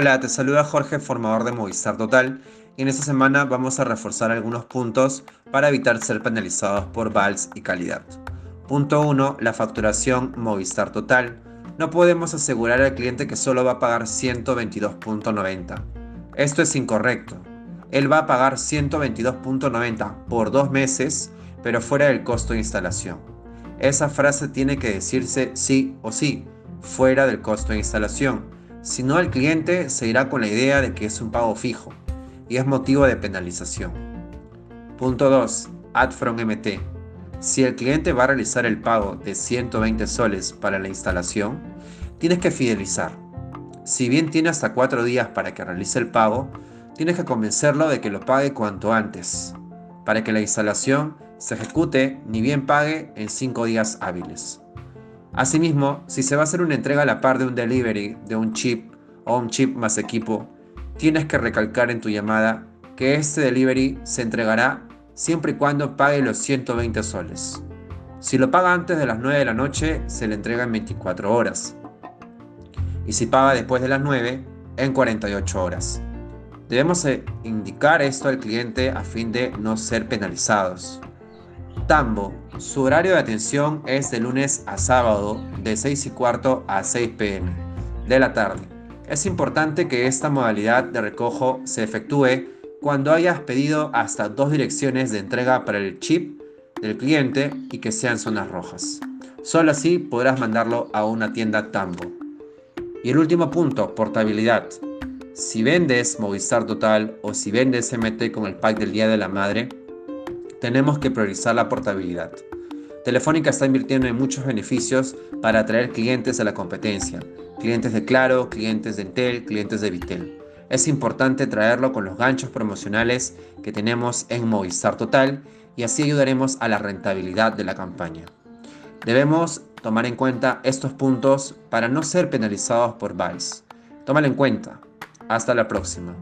Hola, te saluda Jorge, formador de Movistar Total, y en esta semana vamos a reforzar algunos puntos para evitar ser penalizados por VALS y calidad. Punto 1. La facturación Movistar Total. No podemos asegurar al cliente que solo va a pagar 122.90. Esto es incorrecto. Él va a pagar 122.90 por dos meses, pero fuera del costo de instalación. Esa frase tiene que decirse sí o sí, fuera del costo de instalación si no, el cliente se irá con la idea de que es un pago fijo y es motivo de penalización. Punto 2. Add from MT. Si el cliente va a realizar el pago de 120 soles para la instalación, tienes que fidelizar. Si bien tiene hasta 4 días para que realice el pago, tienes que convencerlo de que lo pague cuanto antes, para que la instalación se ejecute ni bien pague en 5 días hábiles. Asimismo, si se va a hacer una entrega a la par de un delivery de un chip o un chip más equipo, tienes que recalcar en tu llamada que este delivery se entregará siempre y cuando pague los 120 soles. Si lo paga antes de las 9 de la noche, se le entrega en 24 horas. Y si paga después de las 9, en 48 horas. Debemos eh, indicar esto al cliente a fin de no ser penalizados. Tambo. Su horario de atención es de lunes a sábado de 6 y cuarto a 6 pm de la tarde. Es importante que esta modalidad de recojo se efectúe cuando hayas pedido hasta dos direcciones de entrega para el chip del cliente y que sean zonas rojas. Solo así podrás mandarlo a una tienda Tambo. Y el último punto, portabilidad. Si vendes Movistar Total o si vendes MT con el pack del Día de la Madre, tenemos que priorizar la portabilidad. Telefónica está invirtiendo en muchos beneficios para atraer clientes a la competencia, clientes de Claro, clientes de Entel, clientes de Vitel. Es importante traerlo con los ganchos promocionales que tenemos en Movistar Total y así ayudaremos a la rentabilidad de la campaña. Debemos tomar en cuenta estos puntos para no ser penalizados por VALS. Tómalo en cuenta. Hasta la próxima.